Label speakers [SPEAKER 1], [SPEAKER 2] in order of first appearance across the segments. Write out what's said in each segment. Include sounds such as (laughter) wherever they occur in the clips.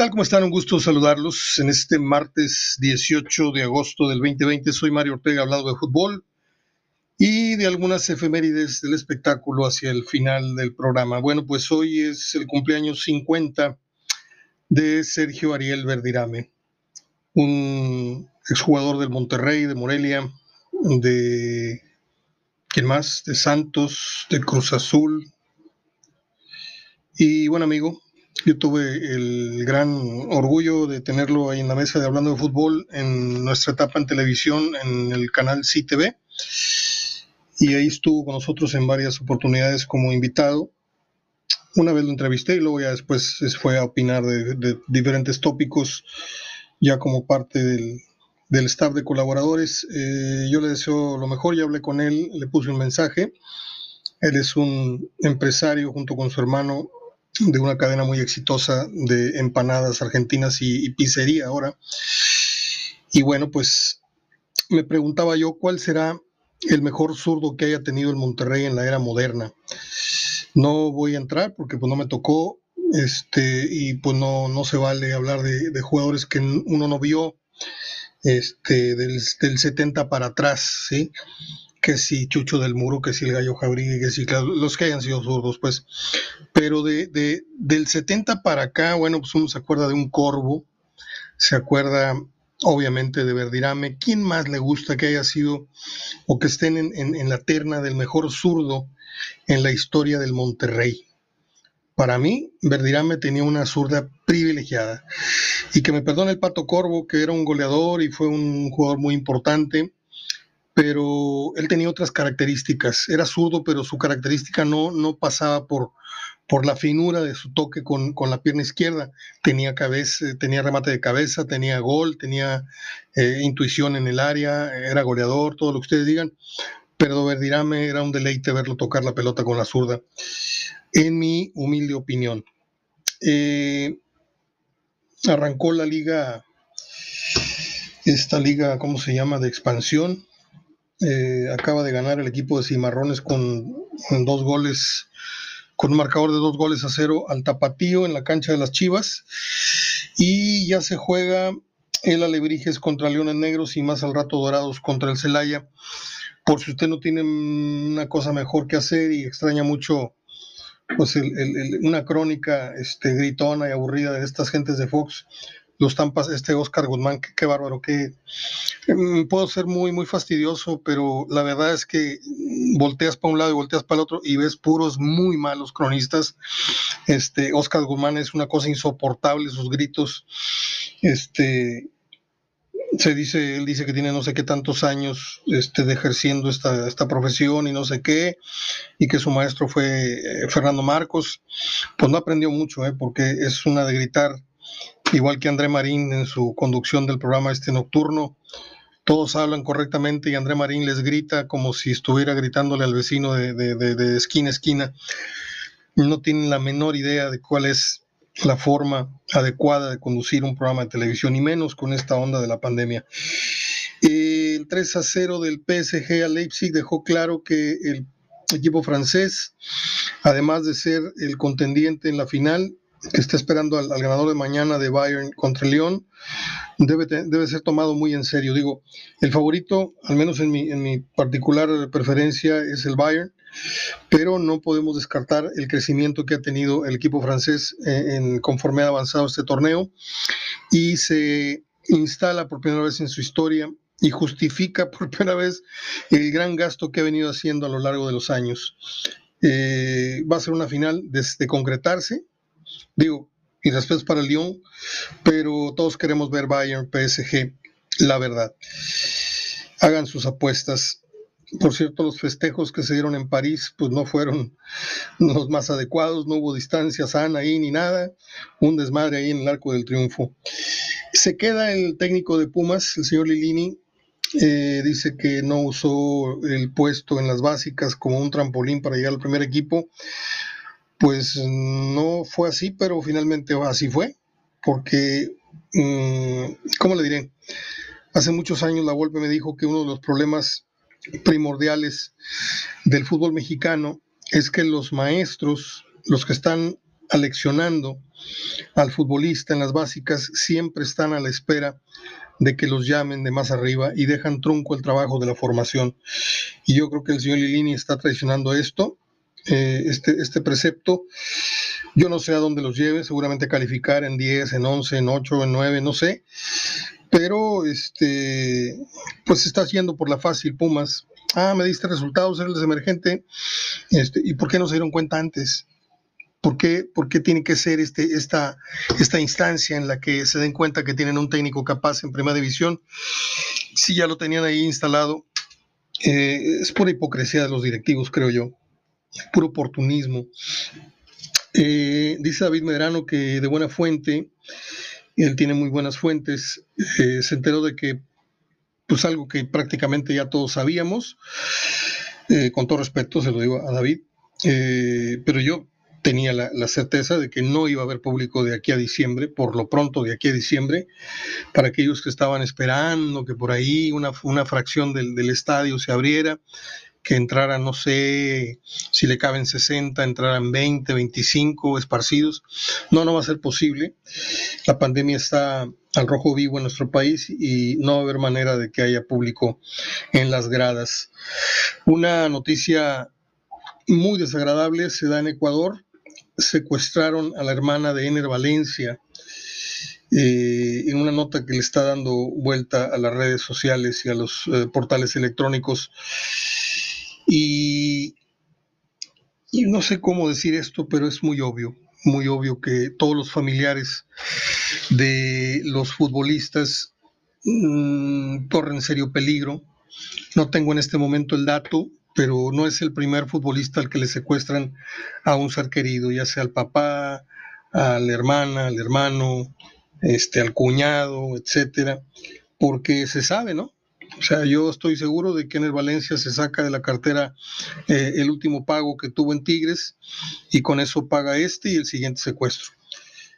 [SPEAKER 1] tal? ¿Cómo están? Un gusto saludarlos en este martes 18 de agosto del 2020. Soy Mario Ortega hablando de fútbol y de algunas efemérides del espectáculo hacia el final del programa. Bueno, pues hoy es el cumpleaños 50 de Sergio Ariel Verdirame, un exjugador del Monterrey, de Morelia, de ¿quién más? De Santos, de Cruz Azul. Y buen amigo, yo tuve el gran orgullo de tenerlo ahí en la mesa de Hablando de Fútbol en nuestra etapa en televisión en el canal CTV. Y ahí estuvo con nosotros en varias oportunidades como invitado. Una vez lo entrevisté y luego ya después fue a opinar de, diferentes tópicos ya como parte del, del staff de colaboradores. Eh, yo le deseo lo mejor, ya hablé con él, le puse un mensaje. Él es un empresario junto con su hermano de una cadena muy exitosa de empanadas argentinas y, pizzería ahora. Y bueno, pues me preguntaba yo cuál será el mejor zurdo que haya tenido el Monterrey en la era moderna. No voy a entrar porque pues no me tocó este y pues no, no se vale hablar de, jugadores que uno no vio este del, del 70 para atrás, ¿sí? Que si Chucho del Muro, que si el Gallo Jabrí, que si los que hayan sido zurdos, pues. Pero de, de, del 70 para acá, bueno, pues uno se acuerda de un Corvo, se acuerda obviamente de Verdirame. ¿Quién más le gusta que haya sido o que estén en, en la terna del mejor zurdo en la historia del Monterrey? Para mí, Verdirame tenía una zurda privilegiada. Y que me perdone el Pato Corvo, que era un goleador y fue un jugador muy importante pero él tenía otras características. Era zurdo, pero su característica no, no pasaba por, por la finura de su toque con, la pierna izquierda. Tenía, cabeza, tenía remate de cabeza, tenía gol, tenía eh, intuición en el área, era goleador, todo lo que ustedes digan. Pero Verdirame era un deleite verlo tocar la pelota con la zurda, en mi humilde opinión. Eh, arrancó la liga, esta liga, ¿cómo se llama?, de expansión eh, acaba de ganar el equipo de Cimarrones con, dos goles, con un marcador de dos goles a cero al Tapatío en la cancha de las Chivas. Y ya se juega el Alebrijes contra Leones Negros y más al rato Dorados contra el Celaya. Por si usted no tiene una cosa mejor que hacer y extraña mucho pues una crónica este, gritona y aburrida de estas gentes de Fox, los Tampas, este Oscar Guzmán, qué, bárbaro, que mm, puedo ser muy, muy fastidioso, pero la verdad es que volteas para un lado y volteas para el otro y ves puros muy malos cronistas. Este, Oscar Guzmán es una cosa insoportable, sus gritos, este, se dice, él dice que tiene no sé qué tantos años este, de ejerciendo esta, esta profesión y no sé qué, y que su maestro fue eh, Fernando Marcos, pues no aprendió mucho, ¿eh? porque es una de gritar igual que André Marín en su conducción del programa este nocturno. Todos hablan correctamente y André Marín les grita como si estuviera gritándole al vecino de, esquina a esquina. No tienen la menor idea de cuál es la forma adecuada de conducir un programa de televisión, y menos con esta onda de la pandemia. El 3 a 0 del PSG a Leipzig dejó claro que el equipo francés, además de ser el contendiente en la final, que está esperando al, ganador de mañana de Bayern contra León, debe, debe ser tomado muy en serio. Digo, el favorito, al menos en mi, en mi particular preferencia, es el Bayern, pero no podemos descartar el crecimiento que ha tenido el equipo francés eh, en, conforme ha avanzado este torneo y se instala por primera vez en su historia y justifica por (laughs) primera vez el gran gasto que ha venido haciendo a lo largo de los años. Eh, va a ser una final de concretarse, Digo, y después para el Lyon, pero todos queremos ver Bayern, PSG, la verdad. Hagan sus apuestas. Por cierto, los festejos que se dieron en París, pues no fueron los más adecuados, no hubo distancia sana ahí ni nada, un desmadre ahí en el Arco del Triunfo. Se queda el técnico de Pumas, el señor Lilini, eh, dice que no usó el puesto en las básicas como un trampolín para llegar al primer equipo. Pues no fue así, pero finalmente así fue, porque, mm, ¿cómo le diré? Hace muchos años la Volpe me dijo que uno de los problemas primordiales del fútbol mexicano es que los maestros, los que están aleccionando al futbolista en las básicas, siempre están a la espera de que los llamen de más arriba y dejan trunco el trabajo de la formación. Y yo creo que el señor Lilini está traicionando esto, eh, este, este precepto. Yo no sé a dónde los lleve, seguramente calificar en 10, en 11, en 8, en 9, no sé. Pero este, pues está haciendo por la fácil Pumas. Ah, me diste resultados, eres emergente. Este, ¿Y por qué no se dieron cuenta antes? ¿Por qué, tiene que ser este, esta, esta instancia en la que se den cuenta que tienen un técnico capaz en primera división? Si ya lo tenían ahí instalado, eh, es pura hipocresía de los directivos, creo yo, puro oportunismo. Eh, dice David Medrano que de buena fuente, él tiene muy buenas fuentes, eh, se enteró de que, pues algo que prácticamente ya todos sabíamos, con todo respeto se lo digo a David, pero yo tenía la, certeza de que no iba a haber público de aquí a diciembre, por lo pronto de aquí a diciembre, para aquellos que estaban esperando que por ahí una, fracción del, estadio se abriera, que entrara, no sé si le caben 60, entraran 20, 25 esparcidos. No, no va a ser posible. La pandemia está al rojo vivo en nuestro país y no va a haber manera de que haya público en las gradas. Una noticia muy desagradable se da en Ecuador secuestraron a la hermana de Ener Valencia eh, en una nota que le está dando vuelta a las redes sociales y a los eh, portales electrónicos. Y, no sé cómo decir esto, pero es muy obvio, muy obvio que todos los familiares de los futbolistas mm, corren serio peligro. No tengo en este momento el dato, pero no es el primer futbolista al que le secuestran a un ser querido, ya sea al papá, a la hermana, al hermano, este, al cuñado, etcétera, porque se sabe, ¿no? O sea, yo estoy seguro de que en el Valencia se saca de la cartera eh, el último pago que tuvo en Tigres y con eso paga este y el siguiente secuestro.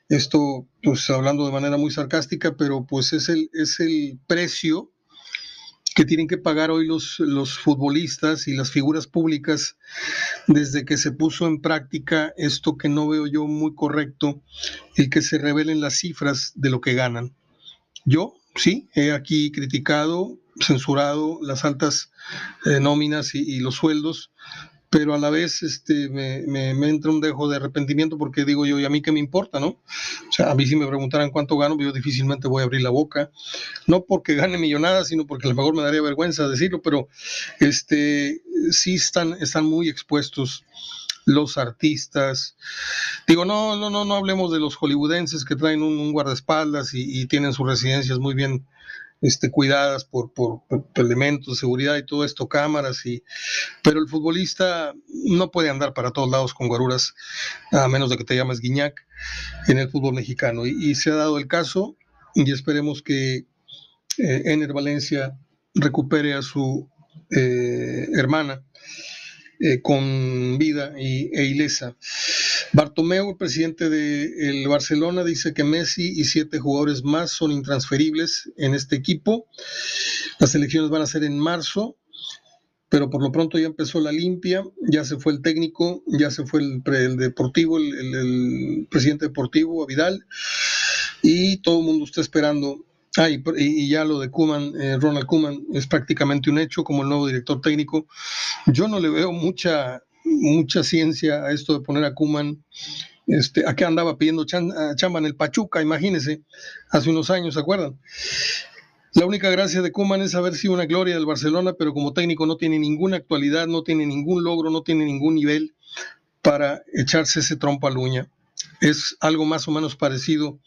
[SPEAKER 1] Esto, pues hablando de manera muy sarcástica, pero pues es el, es el precio que tienen que pagar hoy los, los futbolistas y las figuras públicas desde que se puso en práctica esto que no veo yo muy correcto, el que se revelen las cifras de lo que ganan. Yo, sí, he aquí criticado, censurado las altas eh, nóminas y, los sueldos, pero a la vez este, me, me, entra un dejo de arrepentimiento porque digo yo, ¿y a mí qué me importa, no? O sea, a mí si me preguntaran cuánto gano, yo difícilmente voy a abrir la boca, no porque gane millonadas, sino porque a lo mejor me daría vergüenza decirlo, pero este, sí están, están muy expuestos los artistas. Digo, no, no, no, no hablemos de los hollywoodenses que traen un, guardaespaldas y, tienen sus residencias muy bien este, cuidadas por, por, elementos de seguridad y todo esto, cámaras, y, pero el futbolista no puede andar para todos lados con guaruras, a menos de que te llames Guiñac en el fútbol mexicano. Y, se ha dado el caso y esperemos que eh, Ener Valencia recupere a su eh, hermana eh, con vida y, e ilesa. Bartomeu, el presidente del Barcelona, dice que Messi y siete jugadores más son intransferibles en este equipo. Las elecciones van a ser en marzo, pero por lo pronto ya empezó la limpia, ya se fue el técnico, ya se fue el, deportivo, el, presidente deportivo, Vidal, y todo el mundo está esperando Ah, y, ya lo de Kuman, eh, Ronald Kuman, es prácticamente un hecho como el nuevo director técnico. Yo no le veo mucha, mucha ciencia a esto de poner a Kuman. Este, qué andaba pidiendo chamba el Pachuca, imagínense, hace unos años, ¿se acuerdan? La única gracia de Kuman es haber sido una gloria del Barcelona, pero como técnico no tiene ninguna actualidad, no tiene ningún logro, no tiene ningún nivel para echarse ese trompo a la uña. Es algo más o menos parecido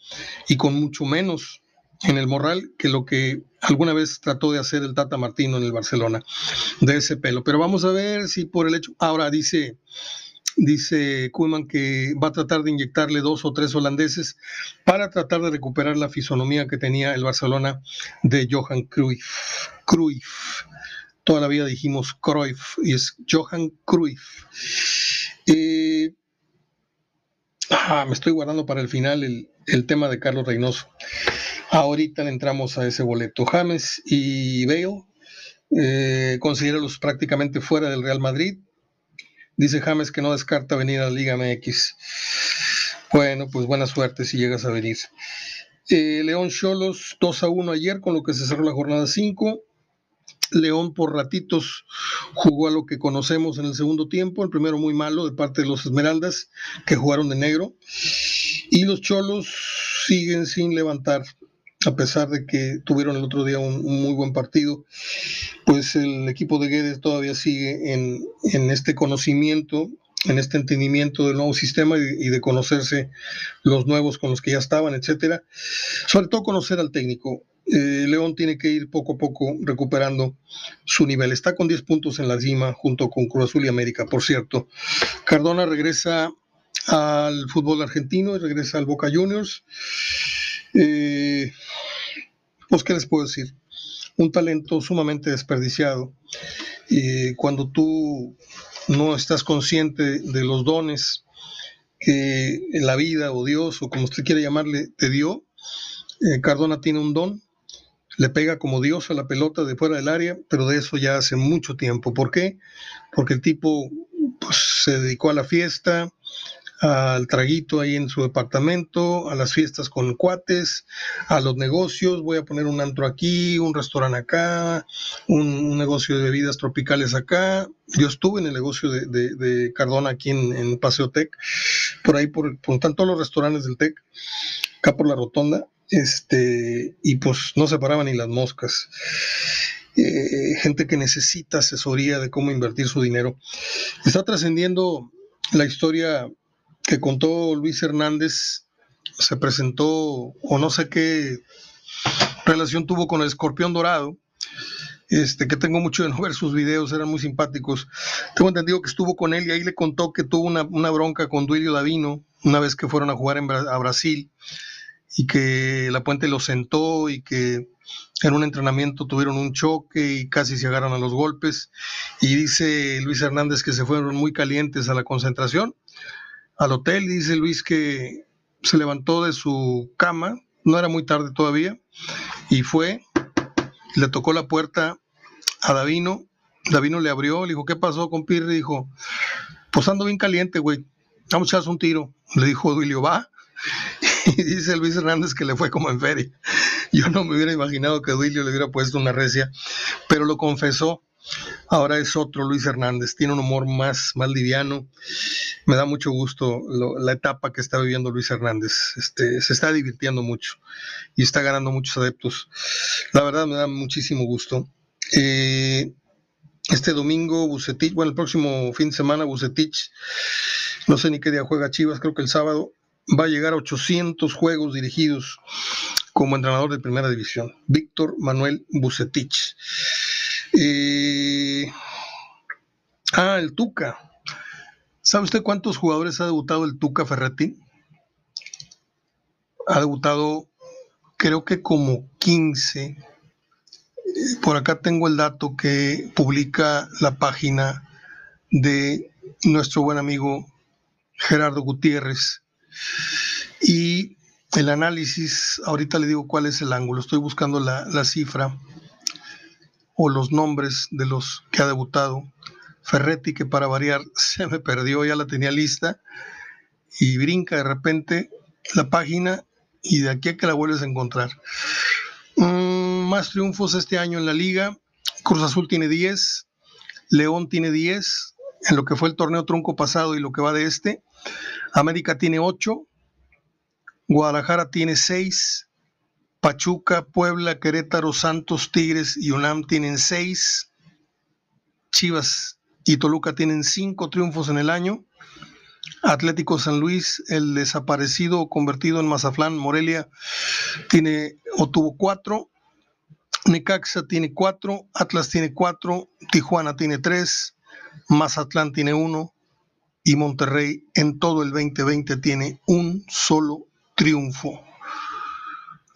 [SPEAKER 1] y con mucho menos en el Morral que lo que alguna vez trató de hacer el Tata Martino en el Barcelona, de ese pelo. Pero vamos a ver si por el hecho, ahora dice, dice que va a tratar de inyectarle dos o tres holandeses para tratar de recuperar la fisonomía que tenía el Barcelona de Johan Cruyff. Cruyff. Toda la vida dijimos Cruyff y es Johan Cruyff. Eh, ah, me estoy guardando para el final el, el tema de Carlos Reynoso. Ahorita le entramos a ese boleto. James y Bale, eh, considéralos prácticamente fuera del Real Madrid. Dice James que no descarta venir a la Liga MX. Bueno, pues buena suerte si llegas a venir. Eh, León Cholos 2 a 1 ayer, con lo que se cerró la jornada 5. León por ratitos jugó a lo que conocemos en el segundo tiempo, el primero muy malo de parte de los Esmeraldas, que jugaron de negro, y los Cholos siguen sin levantar, a pesar de que tuvieron el otro día un, muy buen partido, pues el equipo de Guedes todavía sigue en, en este conocimiento en este entendimiento del nuevo sistema y, de conocerse los nuevos con los que ya estaban, etcétera. Sobre todo conocer al técnico. Eh, León tiene que ir poco a poco recuperando su nivel. Está con 10 puntos en la cima junto con Cruz Azul y América, por cierto. Cardona regresa al fútbol argentino y regresa al Boca Juniors. Eh, pues, ¿qué les puedo decir? Un talento sumamente desperdiciado. Y cuando tú no estás consciente de los dones que la vida o Dios o como usted quiera llamarle te dio. Eh, Cardona tiene un don, le pega como Dios a la pelota de fuera del área, pero de eso ya hace mucho tiempo. ¿Por qué? Porque el tipo pues, se dedicó a la fiesta, al traguito ahí en su departamento, a las fiestas con cuates, a los negocios, voy a poner un antro aquí, un restaurante acá, un, negocio de bebidas tropicales acá. Yo estuve en el negocio de, Cardona aquí en, Paseo Tec, por ahí por, por todos los restaurantes del Tec, acá por la rotonda, este, y pues no se paraban ni las moscas. Eh, gente que necesita asesoría de cómo invertir su dinero. Está trascendiendo la historia que contó Luis Hernández se presentó, o no sé qué relación tuvo con el escorpión dorado, este, que tengo mucho de no ver sus videos, eran muy simpáticos. Tengo entendido que estuvo con él y ahí le contó que tuvo una, bronca con Duilio Davino una vez que fueron a jugar en, a Brasil y que la puente lo sentó y que en un entrenamiento tuvieron un choque y casi se agarran a los golpes. Y dice Luis Hernández que se fueron muy calientes a la concentración al hotel. Dice Luis que se levantó de su cama, no era muy tarde todavía, y fue, le tocó la puerta a Davino. Davino le abrió, le dijo, ¿qué pasó con Pirri? Dijo, pues ando bien caliente, güey, vamos a echar un tiro. Le dijo Duilio, va. (laughs) Y dice Luis Hernández que le fue como en feria. Yo no me hubiera imaginado que Duilio le hubiera puesto una recia, pero lo confesó. Ahora es otro Luis Hernández, tiene un humor más, más liviano. Me da mucho gusto la etapa que está viviendo Luis Hernández. Este, se está divirtiendo mucho y está ganando muchos adeptos. La verdad me da muchísimo gusto. Eh, este domingo, Bucetich, bueno, el próximo fin de semana, Bucetich, no sé ni qué día juega Chivas, creo que el sábado, va a llegar a 800 juegos dirigidos como entrenador de primera división. Víctor Manuel Bucetich. Eh, ah, el Tuca. ¿Sabe usted cuántos jugadores ha debutado el Tuca Ferretti? Ha debutado creo que como 15. Por acá tengo el dato que publica la página de nuestro buen amigo Gerardo Gutiérrez. Y el análisis, ahorita le digo cuál es el ángulo, estoy buscando la, la cifra o los nombres de los que ha debutado. Ferretti, que para variar (laughs) se me perdió, ya la tenía lista, y brinca de repente la página y de aquí a que la vuelves a encontrar. Mm, más triunfos este año en la liga. Cruz Azul tiene 10, León tiene 10, en lo que fue el torneo trunco pasado y lo que va de este. América tiene 8, Guadalajara tiene 6, Pachuca, Puebla, Querétaro, Santos, Tigres y UNAM tienen seis. Chivas y Toluca tienen cinco triunfos en el año. Atlético San Luis, el desaparecido convertido en Mazaflán, Morelia, tiene o tuvo cuatro. Necaxa tiene cuatro, Atlas tiene cuatro, Tijuana tiene tres, Mazatlán tiene uno y Monterrey en todo el 2020 tiene un solo triunfo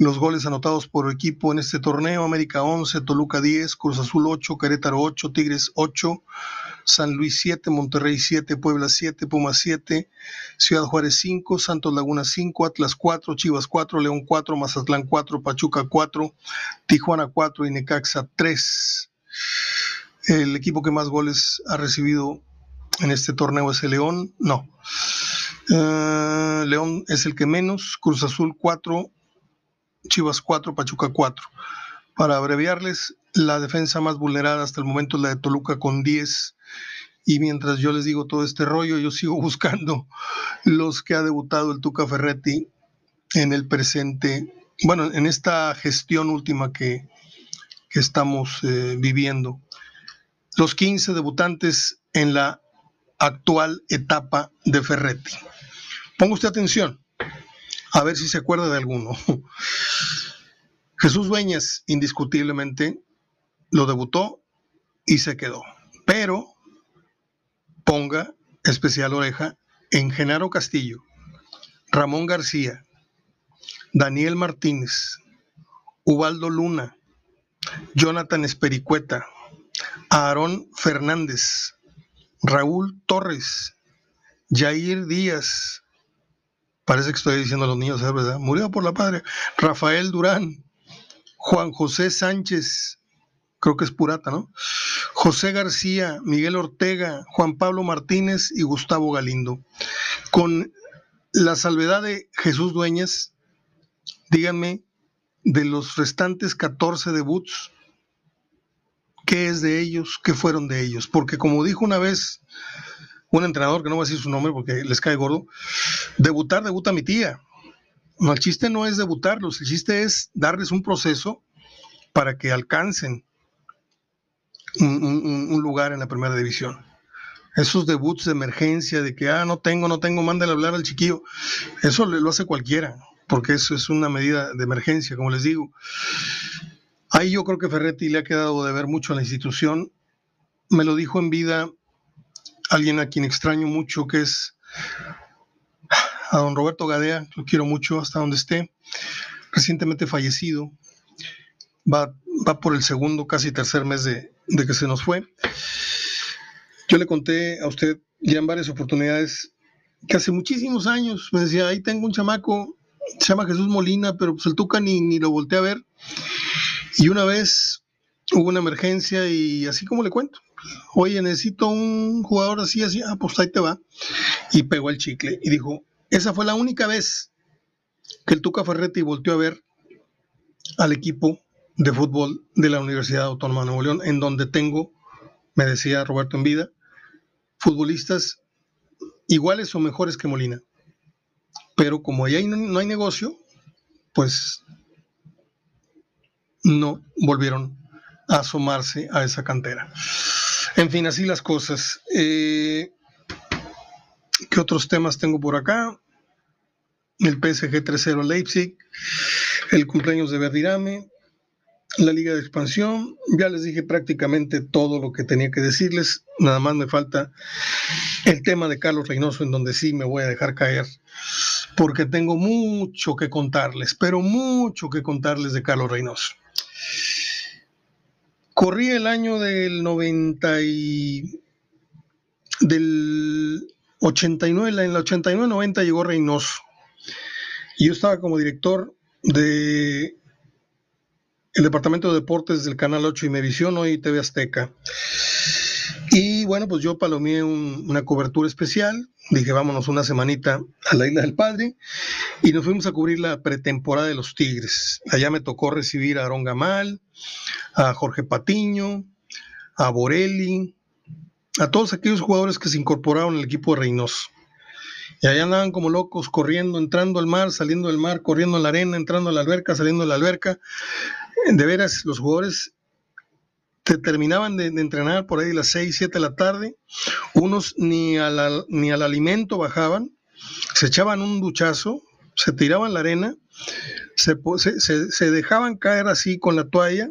[SPEAKER 1] los goles anotados por equipo en este torneo, América 11, Toluca 10, Cruz Azul 8, Querétaro 8, Tigres 8, San Luis 7, Monterrey 7, Puebla 7, Pumas 7, Ciudad Juárez 5, Santos Laguna 5, Atlas 4, Chivas 4, León 4, Mazatlán 4, Pachuca 4, Tijuana 4 y Necaxa 3. El equipo que más goles ha recibido en este torneo es el León, no. Ah, León es el que menos, Cruz Azul 4, Chivas 4, Pachuca 4. Para abreviarles, la defensa más vulnerada hasta el momento es la de Toluca con 10. Y mientras yo les digo todo este rollo, yo sigo (laughs) buscando los que ha debutado el Tuca Ferretti en el presente, bueno, en esta gestión última que, estamos eh, viviendo. Los 15 debutantes en la actual etapa de Ferretti. Ponga usted atención, a ver si se acuerda de alguno. (laughs) Jesús Dueñas, indiscutiblemente, lo debutó y se quedó. Pero ponga especial oreja en Genaro Castillo, Ramón García, Daniel Martínez, Ubaldo Luna, Jonathan Espericueta, Aarón Fernández, Raúl Torres, Jair Díaz, parece que estoy diciendo a los niños, ¿verdad? Murió por la padre, Rafael Durán, Juan José Sánchez, creo que es Purata, ¿no? José García, Miguel Ortega, Juan Pablo Martínez y Gustavo Galindo. Con la salvedad de Jesús Dueñas, díganme, de los restantes 14 debuts, ¿qué es de ellos? ¿Qué fueron de ellos? Porque como dijo una vez un entrenador, que no voy a decir su nombre porque les cae gordo, debutar, debuta mi tía. No, el chiste no es debutarlos, el chiste es darles un proceso para que alcancen un, lugar en la primera división. Esos debuts de emergencia, de que, ah, no tengo, no tengo, mándale hablar al chiquillo, eso lo hace cualquiera, porque eso es una medida de emergencia, como les digo. Ahí yo creo que Ferretti le ha quedado de ver mucho a la institución. Me lo dijo en vida alguien a quien extraño mucho, que es a don Roberto Gadea, lo quiero mucho hasta donde esté, recientemente fallecido, va, va por el segundo, casi tercer mes de, de que se nos fue. Yo le conté a usted ya en varias oportunidades que hace muchísimos años me decía, ahí tengo un chamaco, se llama Jesús Molina, pero pues el Tuca ni, ni lo volteé a ver. Y una vez hubo una emergencia y así como le cuento, oye, necesito un jugador así, así, ah, pues ahí te va. Y pegó el chicle y dijo, esa fue la única vez que el Tuca Ferretti volteó a ver al equipo de fútbol de la Universidad Autónoma de Nuevo León, en donde tengo, me decía Roberto en vida, futbolistas iguales o mejores que Molina. Pero como ahí no, hay negocio, pues no volvieron a asomarse a esa cantera. En fin, así las cosas. Eh, ¿Qué otros temas tengo por acá? El PSG 3-0 Leipzig, el cumpleaños de Verdirame, la Liga de Expansión. Ya les dije prácticamente todo lo que tenía que decirles. Nada más me falta el tema de Carlos Reynoso, en donde sí me voy a dejar caer, porque tengo mucho que contarles, pero mucho que contarles de Carlos Reynoso. Corrí el año del 90 y del 89, en la 89-90 llegó Reynoso. Y yo estaba como director de el Departamento de Deportes del Canal 8 y Mevisión, hoy TV Azteca. Y bueno, pues yo palomeé una cobertura especial, dije vámonos una semanita a la Isla del Padre y nos fuimos a cubrir la pretemporada de los Tigres. Allá me tocó recibir a Aaron Gamal, a Jorge Patiño, a Borelli, a todos aquellos jugadores que se incorporaron al equipo de Reynoso. Y allá andaban como locos, corriendo, entrando al mar, saliendo del mar, corriendo en la arena, entrando a la alberca, saliendo de la alberca de veras, los jugadores te terminaban de, entrenar por ahí las 6, 7 de la tarde, unos ni, ni al alimento bajaban, se echaban un duchazo, se tiraban la arena, se, se, dejaban caer así con la toalla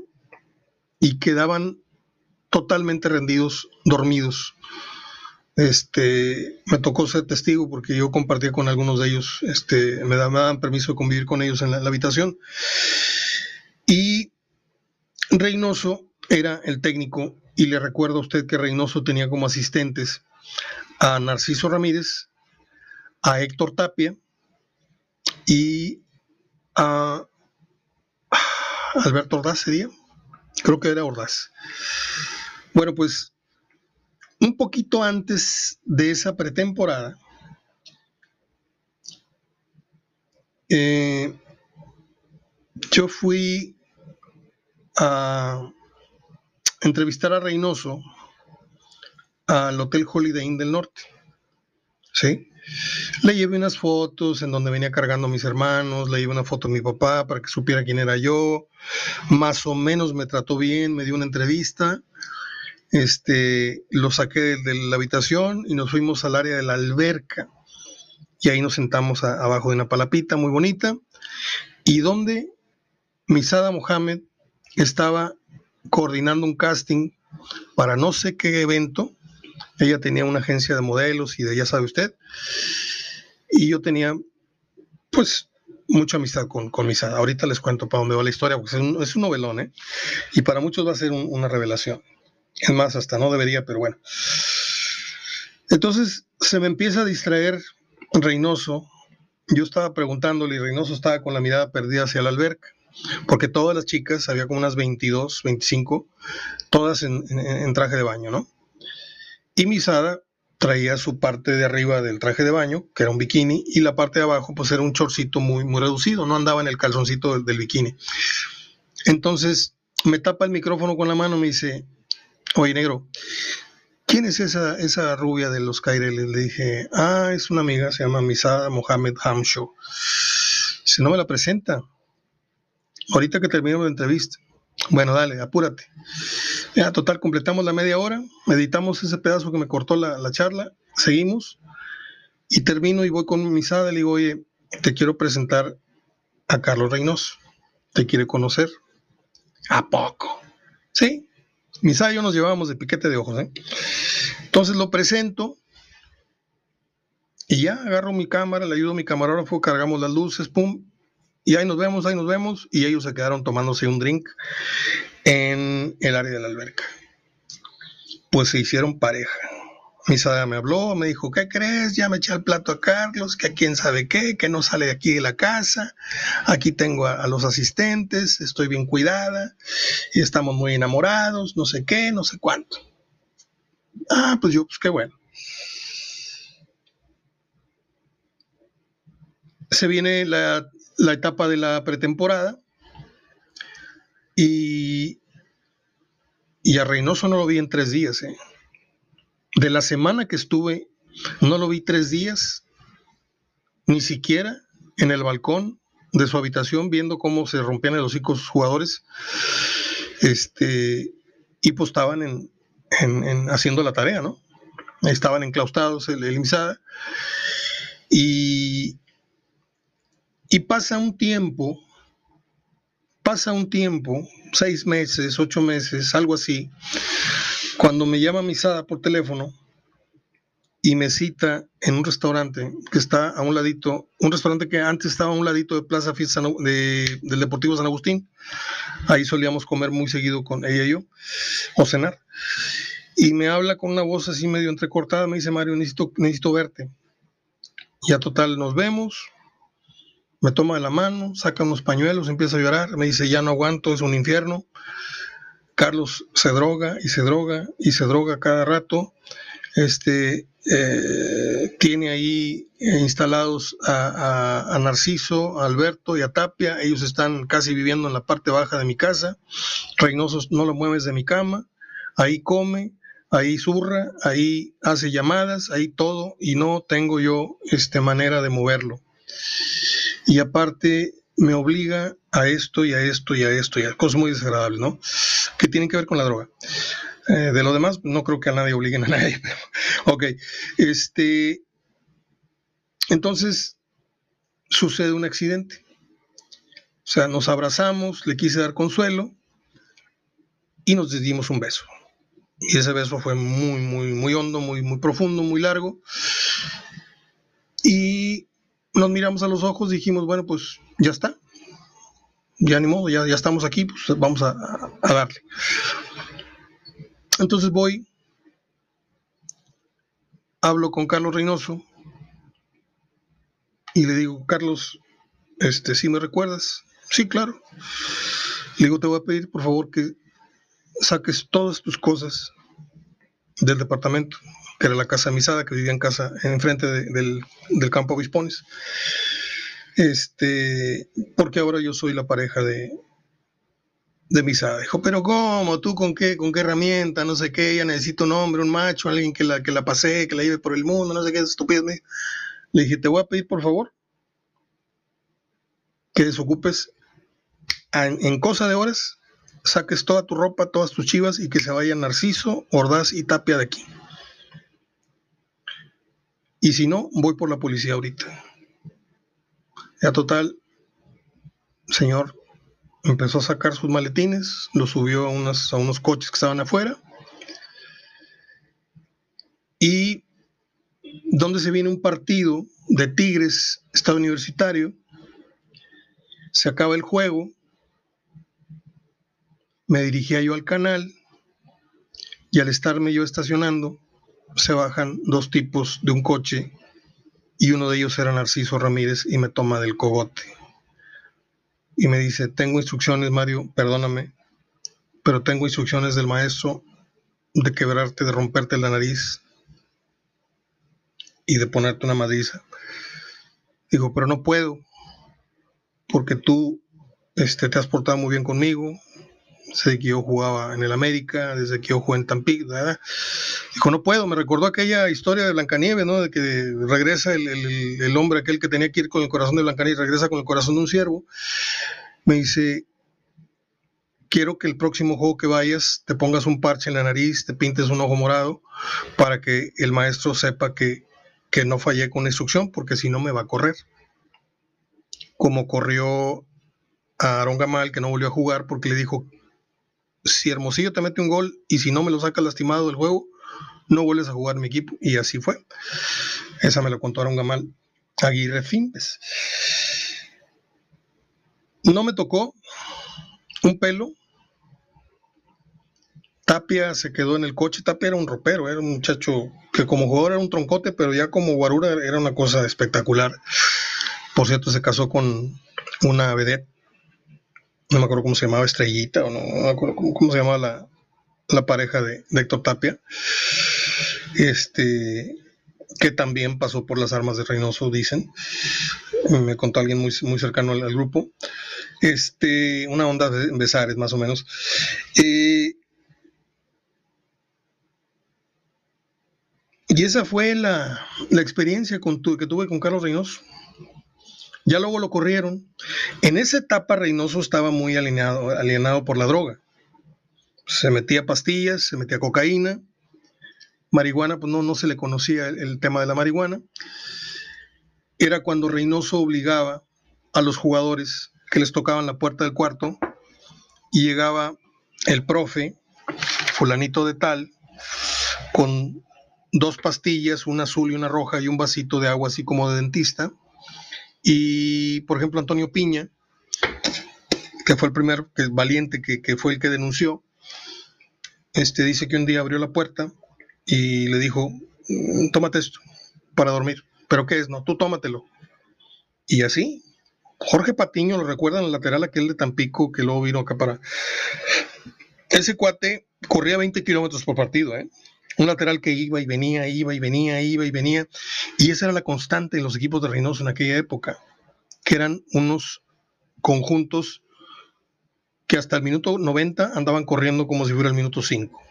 [SPEAKER 1] y quedaban totalmente rendidos, dormidos. Este, me tocó ser testigo porque yo compartía con algunos de ellos, este, me, daban permiso de convivir con ellos en la habitación. Y Reynoso era el técnico y le recuerdo a usted que Reynoso tenía como asistentes a Narciso Ramírez, a Héctor Tapia y a Alberto Ordaz sería, creo que era Ordaz. Bueno, pues un poquito antes de esa pretemporada, eh, yo fui a entrevistar a Reynoso al Hotel Holiday Inn del Norte. ¿Sí? Le llevé unas fotos en donde venía cargando a mis hermanos, le llevé una foto a mi papá para que supiera quién era yo. Más o menos me trató bien, me dio una entrevista. Este, lo saqué de la habitación y nos fuimos al área de la alberca. Y ahí nos sentamos abajo de una palapita muy bonita. Y donde Misada Mohamed estaba coordinando un casting para no sé qué evento. Ella tenía una agencia de modelos y de ya sabe usted. Y yo tenía, pues, mucha amistad con, con Misada. Ahorita les cuento para dónde va la historia, porque es un, novelón, ¿eh? Y para muchos va a ser una revelación. Es más, hasta no debería, pero bueno. Entonces se me empieza a distraer Reynoso. Yo estaba preguntándole y Reynoso estaba con la mirada perdida hacia la alberca porque todas las chicas, había como unas 22, 25, todas en, traje de baño, ¿no? Y Misada traía su parte de arriba del traje de baño, que era un bikini, y la parte de abajo, pues era un chorcito muy, muy reducido, no andaba en el calzoncito del, bikini. Entonces, me tapa el micrófono con la mano, me dice, oye, negro, ¿quién es esa, esa rubia de los Caireles? Le dije, ah, es una amiga, se llama Misada Mohamed Hamsho. Si no me la presenta ahorita que terminemos la entrevista. Bueno, dale, apúrate. Ya, total, completamos la media hora, meditamos ese pedazo que me cortó la, charla, seguimos y termino y voy con mi sada, le digo, oye, te quiero presentar a Carlos Reynoso, te quiere conocer. ¿A poco? Sí, Misada y yo nos llevábamos de piquete de ojos, ¿eh? Entonces lo presento y ya agarro mi cámara, le ayudo a mi camarógrafo, cargamos las luces, pum, y ahí nos vemos, ahí nos vemos. Y ellos se quedaron tomándose un drink en el área de la alberca. Pues se hicieron pareja. Misada me habló, me dijo, ¿qué crees? Ya me eché el plato a Carlos, que a quién sabe qué, que no sale de aquí de la casa. Aquí tengo a, a, los asistentes, estoy bien cuidada y estamos muy enamorados, no sé qué, no sé cuánto. Ah, pues yo, pues qué bueno. Se viene la la etapa de la pretemporada y, y a Reynoso no lo vi en tres días. ¿eh? De la semana que estuve, no lo vi tres días, ni siquiera en el balcón de su habitación viendo cómo se rompían los hocicos jugadores este, y pues estaban en, haciendo la tarea, ¿no? Estaban enclaustrados el, el y, y pasa un tiempo, pasa un tiempo, seis meses, ocho meses, algo así, cuando me llama Misada por teléfono y me cita en un restaurante que está a un ladito, un restaurante que antes estaba a un ladito de Plaza Fiesta de, del Deportivo San Agustín. Ahí solíamos comer muy seguido con ella y yo, o cenar. Y me habla con una voz así medio entrecortada, me dice, Mario, necesito, necesito verte. Ya total, nos vemos, me toma de la mano, saca unos pañuelos, empieza a llorar, me dice, ya no aguanto, es un infierno. Carlos se droga y se droga y se droga cada rato. Este, eh, tiene ahí instalados a, Narciso, a Alberto y a Tapia. Ellos están casi viviendo en la parte baja de mi casa. Reynoso no lo mueves de mi cama. Ahí come, ahí zurra, ahí hace llamadas, ahí todo. Y no tengo yo este, manera de moverlo y aparte me obliga a esto y a esto y a esto y a cosas muy desagradables, ¿no? Que tienen que ver con la droga. Eh, de lo demás, no creo que a nadie obliguen a nadie, (laughs) pero, ok. Este, entonces, sucede un accidente. O sea, nos abrazamos, le quise dar consuelo y nos dimos un beso. Y ese beso fue muy, muy, muy hondo, muy, muy profundo, muy largo. Y nos miramos a los ojos, dijimos, bueno, pues ya está, ya ni modo, ya, ya estamos aquí, pues vamos a, darle. Entonces voy, hablo con Carlos Reynoso y le digo, Carlos, este, ¿sí me recuerdas? Sí, claro. Le digo, te voy a pedir, por favor, que saques todas tus cosas del departamento que era la casa misada, que vivía en casa enfrente del, del, campo Obispones. Este, porque ahora yo soy la pareja de, de Misada. Dijo, pero ¿cómo? ¿Tú con qué, con qué herramienta? No sé qué, ella necesita un hombre, un macho, alguien que la, que la pase, que la lleve por el mundo, no sé qué, estúpido. Le dije, te voy a pedir por favor que desocupes en, en cosa de horas, saques toda tu ropa, todas tus chivas y que se vayan Narciso, Ordaz y Tapia de aquí. Y si no, voy por la policía ahorita. Ya total, señor, empezó a sacar sus maletines, los subió a, a unos coches que estaban afuera. Y donde se viene un partido de Tigres, Estado Universitario, se acaba el juego, me dirigía yo al canal y al estarme yo estacionando, se bajan dos tipos de un coche y uno de ellos era Narciso Ramírez y me toma del cogote. Y me dice, tengo instrucciones, Mario, perdóname, pero tengo instrucciones del maestro de quebrarte, de romperte la nariz y de ponerte una madriza. Digo, pero no puedo, porque tú este, te has portado muy bien conmigo, sé que yo jugaba en el América, desde que yo jugué en Tampico, Dijo, no puedo, me recordó aquella historia de Blancanieves, ¿no? De que regresa el, hombre aquel que tenía que ir con el corazón de Blancanieves, regresa con el corazón de un ciervo. Me dice, quiero que el próximo juego que vayas te pongas un parche en la nariz, te pintes un ojo morado, para que el maestro sepa que, que no fallé con la instrucción, porque si no me va a correr. Como corrió a Aaron Gamal, que no volvió a jugar porque le dijo si Hermosillo te mete un gol y si no me lo saca lastimado del juego, no vuelves a jugar mi equipo. Y así fue. Esa me lo contó Aaron Gamal Aguirre Fimbes. No me tocó un pelo. Tapia se quedó en el coche. Tapia era un ropero, era un muchacho que como jugador era un troncote, pero ya como guarura era una cosa espectacular. Por cierto, se casó con una vedette no me acuerdo cómo se llamaba, Estrellita, o no, me acuerdo cómo, se llamaba la, pareja de, Héctor Tapia, este, que también pasó por las armas de Reynoso, dicen, me contó alguien muy, muy cercano al, grupo, este, una onda de Besares más o menos. Eh, y esa fue la, experiencia con que tuve con Carlos Reynoso. Ya luego lo corrieron. En esa etapa Reynoso estaba muy alienado por la droga. Se metía pastillas, se metía cocaína, marihuana, pues no, no se le conocía el, tema de la marihuana. Era cuando Reynoso obligaba a los jugadores que les tocaban la puerta del cuarto y llegaba el profe, fulanito de tal, con dos pastillas, una azul y una roja y un vasito de agua así como de dentista y, por ejemplo, Antonio Piña, que fue el primero, que es valiente, que, fue el que denunció, este, dice que un día abrió la puerta y le dijo, mm, tómate esto para dormir. ¿Pero qué es? No, tú tómatelo. Y así, Jorge Patiño, lo recuerdan, el lateral aquel de Tampico, que luego vino acá para... Ese cuate corría 20 kilómetros por partido, ¿eh? Un lateral que iba y venía, iba y venía, iba y venía. Y esa era la constante en los equipos de Reynoso en aquella época, que eran unos conjuntos que hasta el minuto 90 andaban corriendo como si fuera el minuto 5.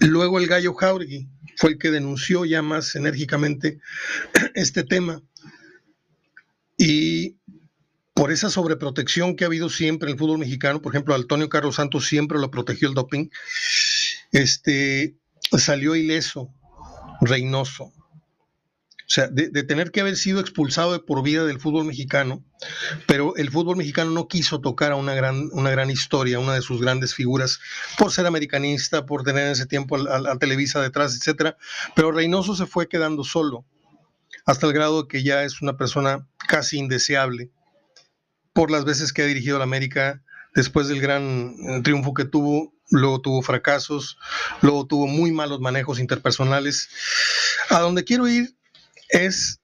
[SPEAKER 1] Luego el gallo Jauregui fue el que denunció ya más enérgicamente (clears throat) este tema. Y por esa sobreprotección que ha habido siempre en el fútbol mexicano, por ejemplo, Antonio Carlos Santos siempre lo protegió el doping, este, salió ileso, Reynoso. O sea, de, tener que haber sido expulsado de por vida del fútbol mexicano, pero el fútbol mexicano no quiso tocar a una gran, una gran historia, una de sus grandes figuras, por ser americanista, por tener en ese tiempo a, Televisa detrás, etcétera. Pero Reynoso se fue quedando solo, hasta el grado de que ya es una persona casi indeseable por las veces que ha dirigido la América después del gran eh, triunfo que tuvo luego tuvo fracasos, luego tuvo muy malos manejos interpersonales. A donde quiero ir es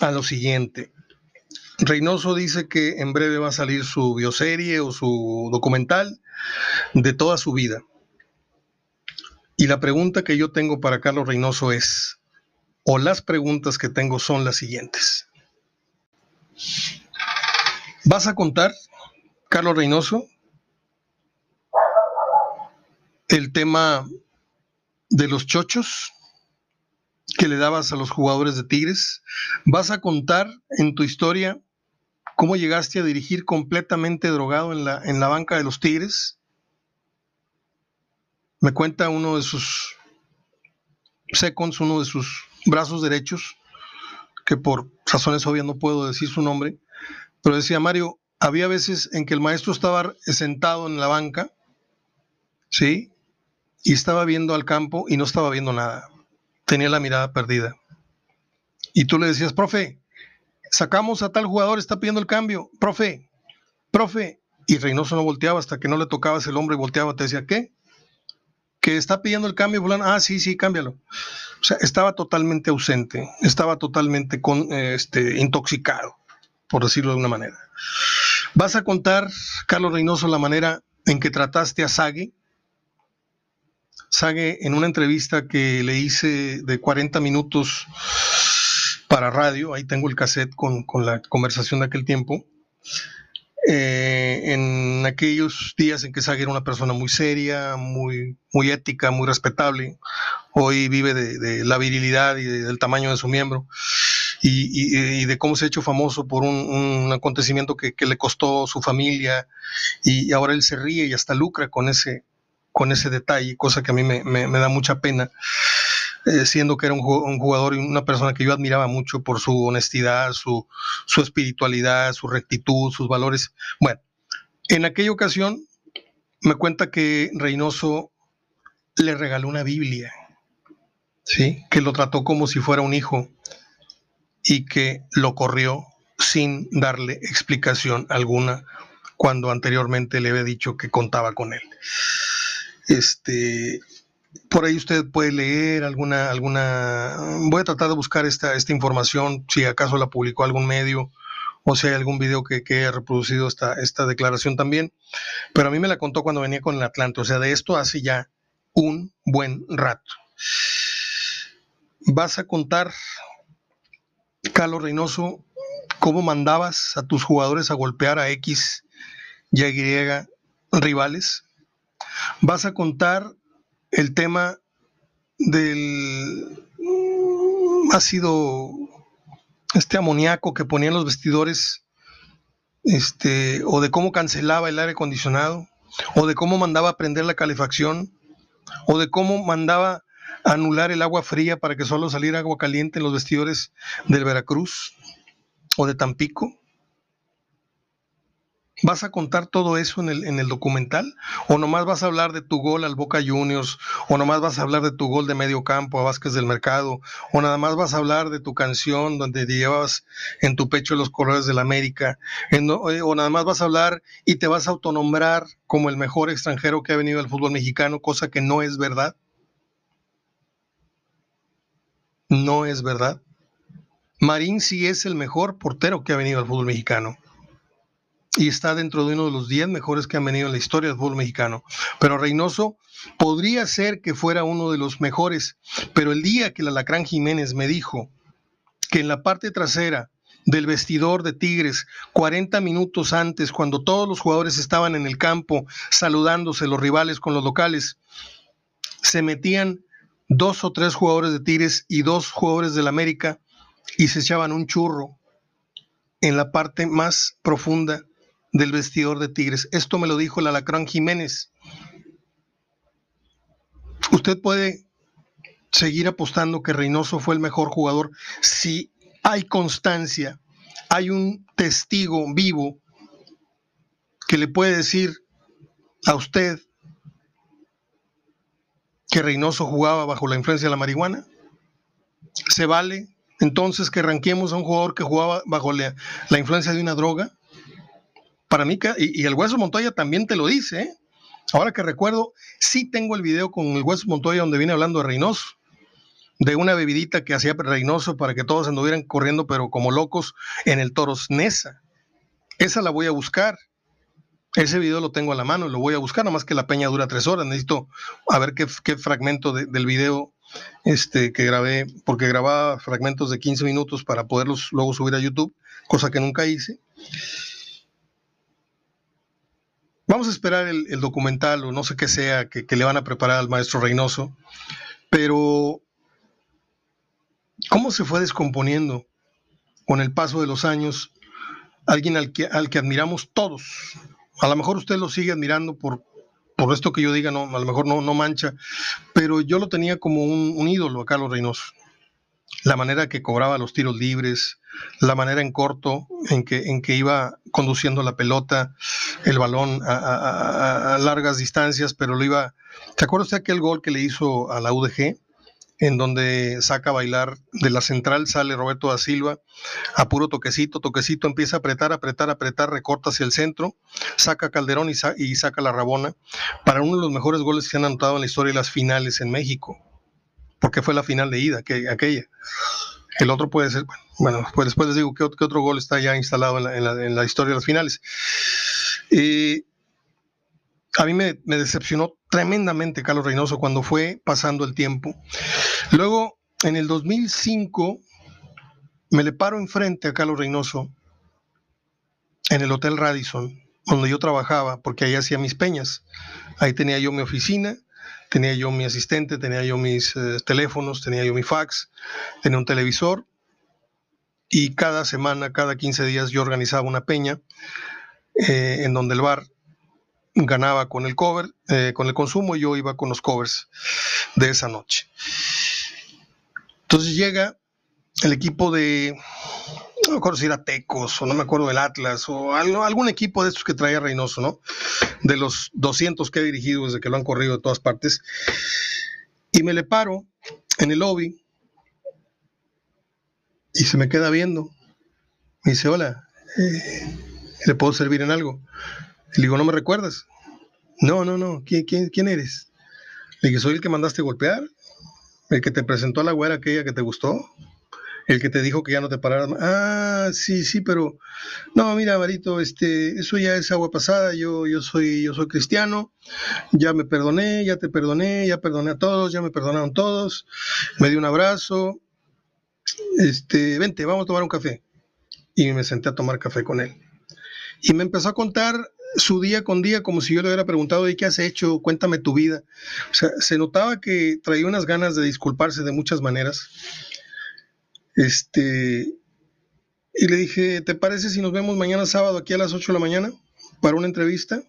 [SPEAKER 1] a lo siguiente. Reynoso dice que en breve va a salir su bioserie o su documental de toda su vida. Y la pregunta que yo tengo para Carlos Reynoso es, o las preguntas que tengo son las siguientes. ¿Vas a contar, Carlos Reynoso, el tema de los chochos que le dabas a los jugadores de Tigres? ¿Vas a contar en tu historia cómo llegaste a dirigir completamente drogado en la, en la banca de los Tigres? Me cuenta uno de sus seconds, uno de sus brazos derechos, que por razones obvias no puedo decir su nombre, pero decía Mario, había veces en que el maestro estaba sentado en la banca, ¿sí? Y estaba viendo al campo y no estaba viendo nada. Tenía la mirada perdida. Y tú le decías, profe, sacamos a tal jugador, está pidiendo el cambio. Profe, profe. Y Reynoso no volteaba hasta que no le tocabas el hombro y volteaba. Te decía, ¿qué? Que está pidiendo el cambio, Ah, sí, sí, cámbialo. O sea, estaba totalmente ausente, estaba totalmente con, este, intoxicado por decirlo de una manera. ¿Vas a contar, Carlos Reynoso, la manera en que trataste a Sague? Sague, en una entrevista que le hice de 40 minutos para radio, ahí tengo el cassette con, la conversación de aquel tiempo, eh, en aquellos días en que Sague era una persona muy seria, muy, muy ética, muy respetable, hoy vive de, la virilidad y del tamaño de su miembro y, de cómo se ha hecho famoso por un, acontecimiento que, le costó su familia y, ahora él se ríe y hasta lucra con ese, con ese detalle, cosa que a mí me, da mucha pena, eh, siendo que era un, jugador y una persona que yo admiraba mucho por su honestidad, su, espiritualidad, su rectitud, sus valores. Bueno, en aquella ocasión me cuenta que Reynoso le regaló una Biblia, ¿sí? que lo trató como si fuera un hijo y que lo corrió sin darle explicación alguna cuando anteriormente le había dicho que contaba con él. Este, por ahí usted puede leer alguna, alguna, voy a tratar de buscar esta, esta información, si acaso la publicó algún medio o si hay algún video que, que haya reproducido esta, esta declaración también, pero a mí me la contó cuando venía con el Atlante, o sea, de esto hace ya un buen rato. Vas a contar Carlos Reynoso, ¿cómo mandabas a tus jugadores a golpear a X y a Y rivales? Vas a contar el tema del ácido este amoníaco que ponían los vestidores este o de cómo cancelaba el aire acondicionado o de cómo mandaba a prender la calefacción o de cómo mandaba anular el agua fría para que solo saliera agua caliente en los vestidores del Veracruz o de Tampico? ¿Vas a contar todo eso en el, en el, documental? ¿O nomás vas a hablar de tu gol al Boca Juniors? ¿O nomás vas a hablar de tu gol de medio campo a Vázquez del Mercado? ¿O nada más vas a hablar de tu canción donde llevas en tu pecho los colores de la América? Eh, ¿O nada más vas a hablar y te vas a autonombrar como el mejor extranjero que ha venido al fútbol mexicano, cosa que no es verdad? No es verdad. Marín sí es el mejor portero que ha venido al fútbol mexicano. Y está dentro de uno de los 10 mejores que han venido en la historia del fútbol mexicano. Pero Reynoso podría ser que fuera uno de los mejores. Pero el día que el Alacrán Jiménez me dijo que en la parte trasera del vestidor de Tigres, 40 minutos antes, cuando todos los jugadores estaban en el campo saludándose los rivales con los locales, se metían dos o tres jugadores de Tigres y dos jugadores del América y se echaban un churro en la parte más profunda del vestidor de Tigres. Esto me lo dijo el Alacrán Jiménez. Usted puede seguir apostando que Reynoso fue el mejor jugador si hay constancia, hay un testigo vivo que le puede decir a usted que Reynoso jugaba bajo la influencia de la marihuana? ¿Se vale entonces que ranquemos a un jugador que jugaba bajo la, influencia de una droga? Para mí, y, el Hueso Montoya también te lo dice, ¿eh? ahora que recuerdo, sí tengo el video con el Hueso Montoya donde viene hablando de Reynoso, de una bebidita que hacía Reynoso para que todos anduvieran corriendo, pero como locos, en el Toros Nesa. Esa la voy a buscar. Ese video lo tengo a la mano, lo voy a buscar, nada más que la peña dura tres horas. Necesito a ver qué, fragmento del video este, que grabé, porque grababa fragmentos de 15 minutos para poderlos luego subir a YouTube, cosa que nunca hice. Vamos a esperar el, documental o no sé qué sea que, le van a preparar al maestro Reynoso, pero ¿cómo se fue descomponiendo con el paso de los años alguien al que, al que admiramos todos? A lo mejor usted lo sigue admirando por, por esto que yo diga, no, a lo mejor no, no mancha, pero yo lo tenía como un, ídolo a Carlos Reynoso. La manera que cobraba los tiros libres, la manera en corto en que, en que iba conduciendo la pelota, el balón a, a largas distancias, pero lo iba... ¿Te acuerdas de aquel gol que le hizo a la UDG? En donde saca a bailar de la central, sale Roberto da Silva, a puro toquecito, toquecito, empieza a apretar, apretar, apretar, recorta hacia el centro, saca Calderón y, saca la Rabona, para uno de los mejores goles que se han anotado en la historia de las finales en México, porque fue la final de ida, que, aquella. El otro puede ser, bueno, pues después les digo qué, otro gol está ya instalado en la, historia de las finales. Eh, a mí me, decepcionó tremendamente Carlos Reynoso cuando fue pasando el tiempo. Luego, en el 2005, me le paro enfrente a Carlos Reynoso en el Hotel Radisson, donde yo trabajaba, porque ahí hacía mis peñas. Ahí tenía yo mi oficina, tenía yo mi asistente, tenía yo mis eh, teléfonos, tenía yo mi fax, tenía un televisor. Y cada semana, cada 15 días, yo organizaba una peña eh, en donde el bar ganaba con el cover, eh, con el consumo, y yo iba con los covers de esa noche. Entonces llega el equipo de, no me acuerdo si era Tecos o no me acuerdo del Atlas o algún equipo de estos que traía Reynoso, ¿no? De los 200 que he dirigido desde que lo han corrido de todas partes. Y me le paro en el lobby y se me queda viendo. Me dice, hola, eh, ¿le puedo servir en algo? Le digo, ¿no me recuerdas? No, no, no. ¿Quién, quién, eres? Le dije, soy el que mandaste golpear. El que te presentó a la güera aquella que te gustó. El que te dijo que ya no te pararas. Ah, sí, sí, pero no, mira, Marito, este, eso ya es agua pasada. Yo, yo soy, yo soy cristiano. Ya me perdoné, ya te perdoné, ya perdoné a todos, ya me perdonaron todos. Me dio un abrazo. Este, vente, vamos a tomar un café. Y me senté a tomar café con él. Y me empezó a contar su día con día como si yo le hubiera preguntado, ¿y qué has hecho? Cuéntame tu vida. O sea, se notaba que traía unas ganas de disculparse de muchas maneras. Este, y le dije, ¿te parece si nos vemos mañana sábado aquí a las 8 de la mañana para una entrevista?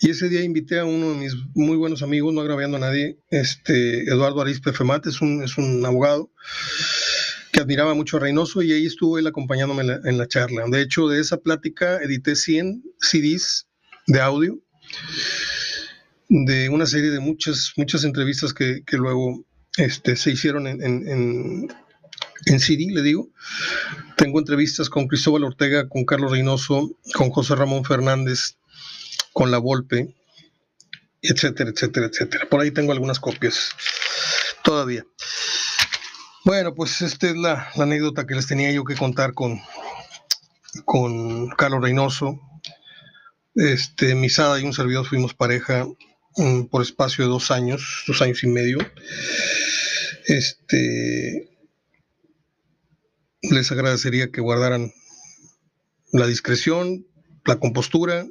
[SPEAKER 1] Y ese día invité a uno de mis muy buenos amigos, no agraviando a nadie, este, Eduardo Arispe Femat, es un, es un abogado que admiraba mucho a Reynoso y ahí estuvo él acompañándome en la, charla. De hecho, de esa plática edité 100 CDs de audio de una serie de muchas, muchas entrevistas que, luego este, se hicieron en, en, en, CD, le digo. Tengo entrevistas con Cristóbal Ortega, con Carlos Reynoso, con José Ramón Fernández, con La Volpe, etcétera, etcétera, etcétera. Por ahí tengo algunas copias todavía. Bueno, pues esta es la, anécdota que les tenía yo que contar con, con Carlos Reynoso. Este, Misada y un servidor fuimos pareja mm, por espacio de dos años, dos años y medio. Este, les agradecería que guardaran la discreción, la compostura.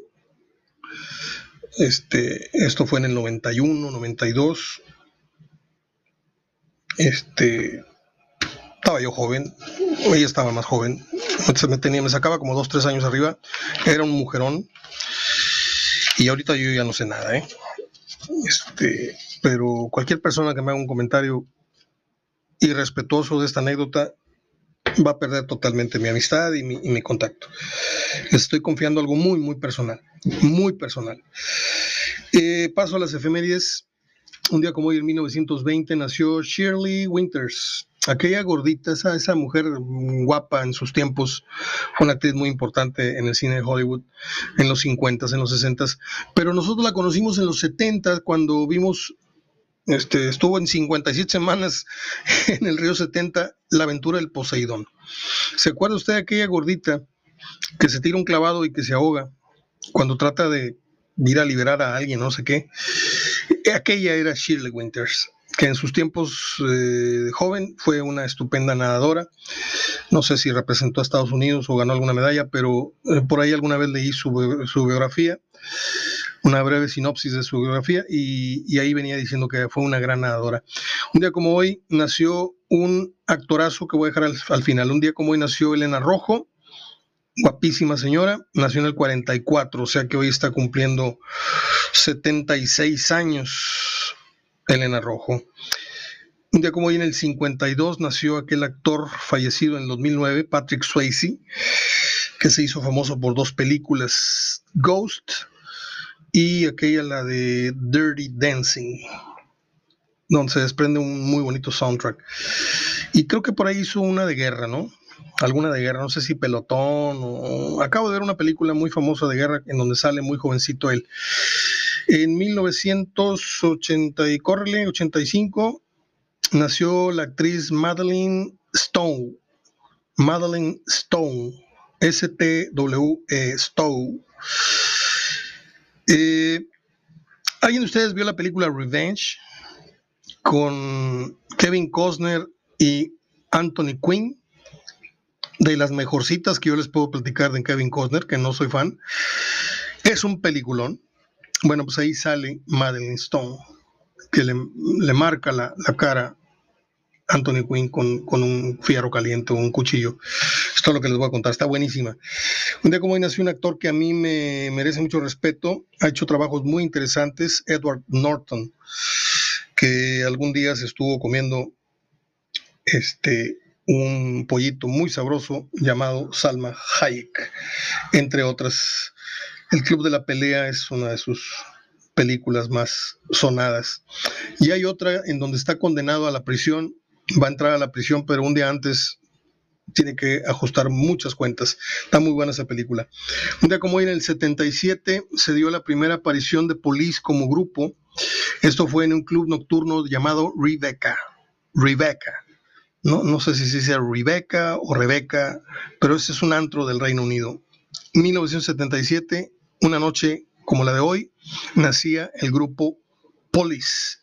[SPEAKER 1] Este, esto fue en el 91, 92. Este, estaba yo joven, ella estaba más joven, me, tenía, me sacaba como dos, tres años arriba, era un mujerón, y ahorita yo ya no sé nada, ¿eh? Este, pero cualquier persona que me haga un comentario irrespetuoso de esta anécdota va a perder totalmente mi amistad y mi, contacto. Les estoy confiando algo muy, muy personal, muy personal. Eh, paso a las efemérides. Un día como hoy, en 1920, nació Shirley Winters, aquella gordita, esa, esa mujer guapa en sus tiempos, una actriz muy importante en el cine de Hollywood, en los 50s, en los 60s, pero nosotros la conocimos en los 70 cuando vimos, este, estuvo en 57 semanas (laughs) en el río 70, la aventura del Poseidón. ¿Se acuerda usted de aquella gordita que se tira un clavado y que se ahoga cuando trata de ir a liberar a alguien, no sé qué? Aquella era Shirley Winters que en sus tiempos eh, joven fue una estupenda nadadora. No sé si representó a Estados Unidos o ganó alguna medalla, pero eh, por ahí alguna vez leí su, biografía, una breve sinopsis de su biografía, y, ahí venía diciendo que fue una gran nadadora. Un día como hoy nació un actorazo que voy a dejar al, al final. Un día como hoy nació Elena Rojo, guapísima señora, nació en el 44, o sea que hoy está cumpliendo 76 años Elena Rojo. Un día como hoy en el 52 nació aquel actor fallecido en el 2009, Patrick Swayze, que se hizo famoso por dos películas, Ghost y aquella la de Dirty Dancing, donde se desprende un muy bonito soundtrack. Y creo que por ahí hizo una de guerra, ¿no? alguna de guerra, no sé si Pelotón o... Acabo de ver una película muy famosa de guerra en donde sale muy jovencito él. En 1980 y córrele, 85, nació la actriz Madeline Stone. Madeline Stone. S-T-W-E Stone. Eh, ¿Alguien de ustedes vio la película Revenge con Kevin Costner y Anthony Quinn? de las mejorcitas que yo les puedo platicar de Kevin Costner, que no soy fan. Es un peliculón. Bueno, pues ahí sale Madeline Stone, que le, marca la, cara a Anthony Quinn con, un fierro caliente o un cuchillo. Esto es lo que les voy a contar, está buenísima. Un día como hoy nació un actor que a mí me merece mucho respeto, ha hecho trabajos muy interesantes, Edward Norton, que algún día se estuvo comiendo este un pollito muy sabroso llamado Salma Hayek, entre otras. El Club de la Pelea es una de sus películas más sonadas. Y hay otra en donde está condenado a la prisión, va a entrar a la prisión, pero un día antes tiene que ajustar muchas cuentas. Está muy buena esa película. Un día como hoy en el 77 se dio la primera aparición de Police como grupo. Esto fue en un club nocturno llamado Rebecca. Rebecca no, no sé si se dice Rebecca o Rebeca, pero ese es un antro del Reino Unido. 1977, una noche como la de hoy, nacía el grupo Police.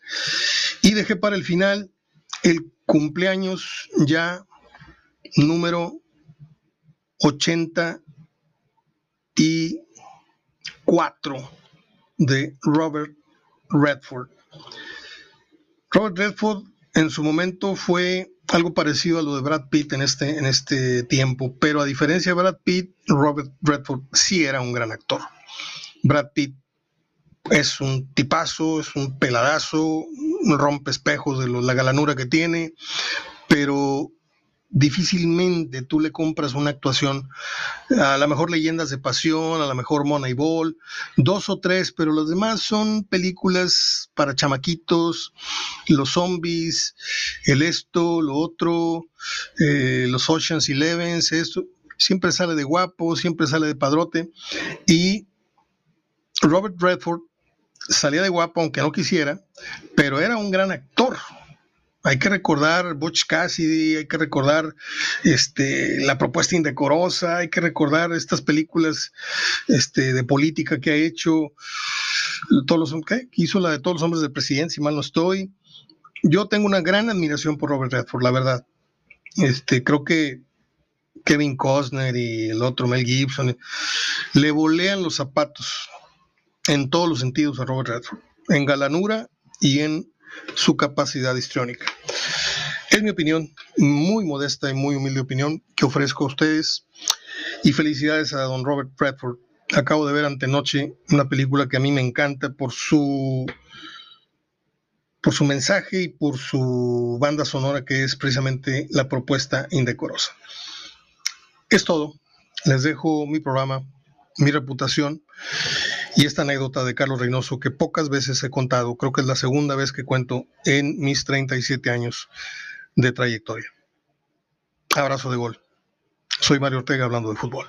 [SPEAKER 1] Y dejé para el final el cumpleaños ya número 84 de Robert Redford. Robert Redford en su momento fue algo parecido a lo de Brad Pitt en este, en este tiempo, pero a diferencia de Brad Pitt, Robert Redford sí era un gran actor. Brad Pitt es un tipazo, es un peladazo, rompe espejos de la galanura que tiene, pero difícilmente tú le compras una actuación, a la mejor Leyendas de Pasión, a la mejor Moneyball, dos o tres, pero los demás son películas para chamaquitos, los zombies, el esto, lo otro, eh, los Oceans Eleven, esto, siempre sale de guapo, siempre sale de padrote, y Robert Redford salía de guapo aunque no quisiera, pero era un gran actor hay que recordar Butch Cassidy, hay que recordar este, la propuesta indecorosa, hay que recordar estas películas este, de política que ha hecho, hizo la de todos los hombres del presidente, si mal no estoy. Yo tengo una gran admiración por Robert Redford, la verdad. Este, creo que Kevin Costner y el otro Mel Gibson le volean los zapatos en todos los sentidos a Robert Redford, en galanura y en su capacidad histriónica. Es mi opinión, muy modesta y muy humilde opinión que ofrezco a ustedes. Y felicidades a don Robert Bradford. Acabo de ver antenoche una película que a mí me encanta por su por su mensaje y por su banda sonora que es precisamente la propuesta indecorosa. Es todo. Les dejo mi programa, mi reputación y esta anécdota de Carlos Reynoso que pocas veces he contado, creo que es la segunda vez que cuento en mis 37 años de trayectoria. Abrazo de gol. Soy Mario Ortega hablando de fútbol.